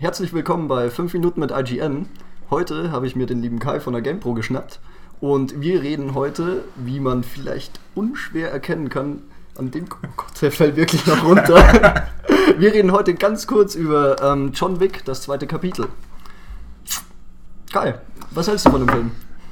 Herzlich willkommen bei 5 Minuten mit IGN. Heute habe ich mir den lieben Kai von der GamePro geschnappt und wir reden heute, wie man vielleicht unschwer erkennen kann, an dem oh Gott, der fällt wirklich noch runter. wir reden heute ganz kurz über ähm, John Wick, das zweite Kapitel. Kai, was hältst du von dem Film?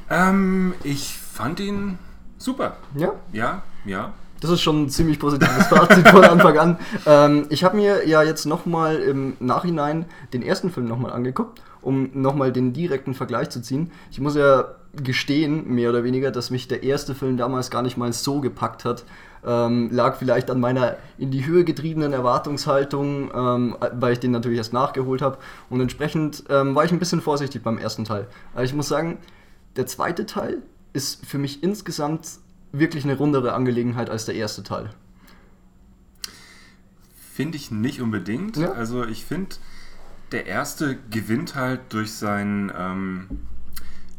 Ähm, ich fand ihn super. Ja? Ja, ja. Das ist schon ein ziemlich positives Fazit von Anfang an. Ähm, ich habe mir ja jetzt nochmal im Nachhinein den ersten Film nochmal angeguckt, um nochmal den direkten Vergleich zu ziehen. Ich muss ja gestehen, mehr oder weniger, dass mich der erste Film damals gar nicht mal so gepackt hat. Ähm, lag vielleicht an meiner in die Höhe getriebenen Erwartungshaltung, ähm, weil ich den natürlich erst nachgeholt habe. Und entsprechend ähm, war ich ein bisschen vorsichtig beim ersten Teil. Aber ich muss sagen, der zweite Teil ist für mich insgesamt wirklich eine rundere Angelegenheit als der erste Teil. Finde ich nicht unbedingt. Ja. Also ich finde, der erste gewinnt halt durch seinen ähm,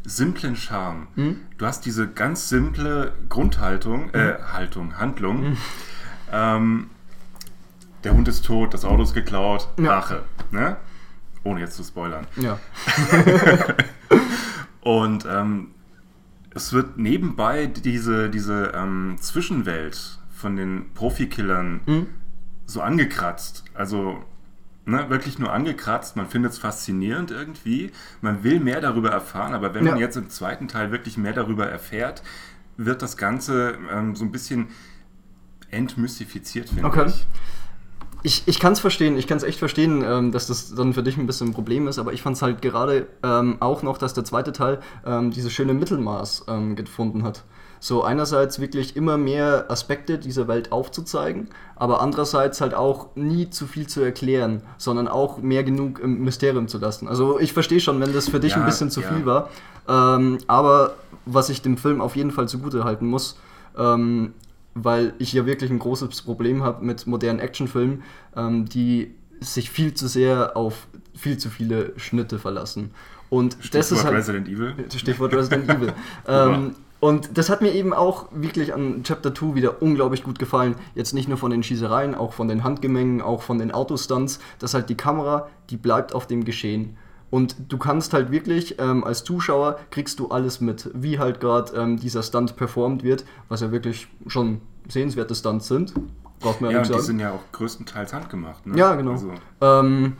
simplen Charme. Mhm. Du hast diese ganz simple Grundhaltung, äh, Haltung, Handlung. Mhm. Ähm, der Hund ist tot, das Auto ist geklaut, Ja. Rache. Ne? Ohne jetzt zu spoilern. Ja. Und ähm, es wird nebenbei diese, diese ähm, Zwischenwelt von den Profikillern Mhm. so angekratzt. Also ne, wirklich nur angekratzt. Man findet es faszinierend irgendwie. Man will mehr darüber erfahren, aber wenn man Ja. jetzt im zweiten Teil wirklich mehr darüber erfährt, wird das Ganze ähm, so ein bisschen entmystifiziert, finde Okay. ich. Ich, ich kann es verstehen, ich kann es echt verstehen, ähm, dass das dann für dich ein bisschen ein Problem ist, aber ich fand es halt gerade ähm, auch noch, dass der zweite Teil ähm, dieses schöne Mittelmaß ähm, gefunden hat. So einerseits wirklich immer mehr Aspekte dieser Welt aufzuzeigen, aber andererseits halt auch nie zu viel zu erklären, sondern auch mehr genug im Mysterium zu lassen. Also ich verstehe schon, wenn das für dich Ja, ein bisschen zu ja. viel war, ähm, aber was ich dem Film auf jeden Fall zugute halten muss, ähm, weil ich ja wirklich ein großes Problem habe mit modernen Actionfilmen, ähm, die sich viel zu sehr auf viel zu viele Schnitte verlassen. Und das Stichwort ist halt Resident Evil. Stichwort Resident Evil. Ähm, und das hat mir eben auch wirklich an Chapter 2 wieder unglaublich gut gefallen. Jetzt nicht nur von den Schießereien, auch von den Handgemengen, auch von den Autostunts, dass halt die Kamera, die bleibt auf dem Geschehen. Und du kannst halt wirklich ähm, als Zuschauer kriegst du alles mit, wie halt gerade ähm, dieser Stunt performt wird, was ja wirklich schon sehenswerte Stunts sind. Braucht man ja, Ja, und die sagen. sind ja auch größtenteils handgemacht. Ne? Ja, genau. Also, Ähm,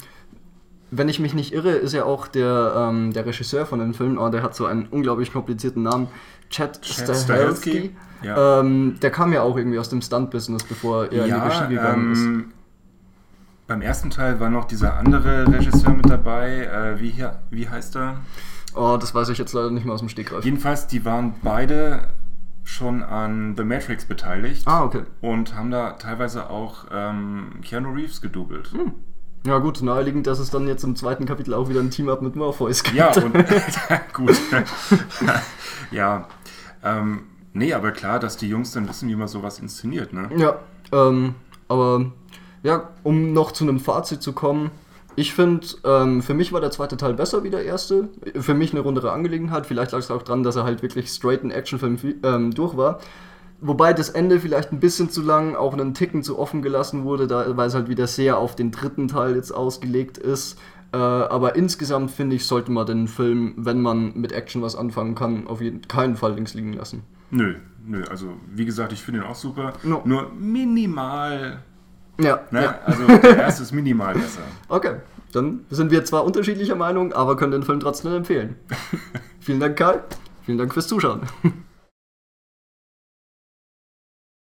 wenn ich mich nicht irre, ist ja auch der, ähm, der Regisseur von dem Film, oh, der hat so einen unglaublich komplizierten Namen, Chad, Chad Stahelski. Ja. Ähm, der kam ja auch irgendwie aus dem Stunt-Business, bevor er in die Regie gegangen ist. Beim ersten Teil war noch dieser andere Regisseur mit dabei. Äh, wie, hier, wie heißt er? Oh, das weiß ich jetzt leider nicht mehr aus dem Stegreif. Jedenfalls, die waren beide schon an The Matrix beteiligt Ah, okay. und haben da teilweise auch ähm, Keanu Reeves gedoubelt. Hm. Ja gut, naheliegend, dass es dann jetzt im zweiten Kapitel auch wieder ein Team-Up mit Morpheus gibt. Ja, und gut. ja. Ähm, nee, aber klar, dass die Jungs dann wissen, wie man sowas inszeniert, ne? Ja, ähm, aber ja, um noch zu einem Fazit zu kommen, ich finde, ähm, für mich war der zweite Teil besser wie der erste. Für mich eine rundere Angelegenheit. Vielleicht lag es auch dran, dass er halt wirklich straight ein Actionfilm ähm, durch war. Wobei das Ende vielleicht ein bisschen zu lang, auch einen Ticken zu offen gelassen wurde, da, weil es halt wieder sehr auf den dritten Teil jetzt ausgelegt ist. Äh, aber insgesamt finde ich, sollte man den Film, wenn man mit Action was anfangen kann, auf jeden keinen Fall links liegen lassen. Nö, nö. Also, wie gesagt, ich finde ihn auch super. No. Nur minimal. Ja, Ne? ja. Also, der erste ist minimal besser. Okay, dann sind wir zwar unterschiedlicher Meinung, aber können den Film trotzdem empfehlen. Vielen Dank, Kai. Vielen Dank fürs Zuschauen.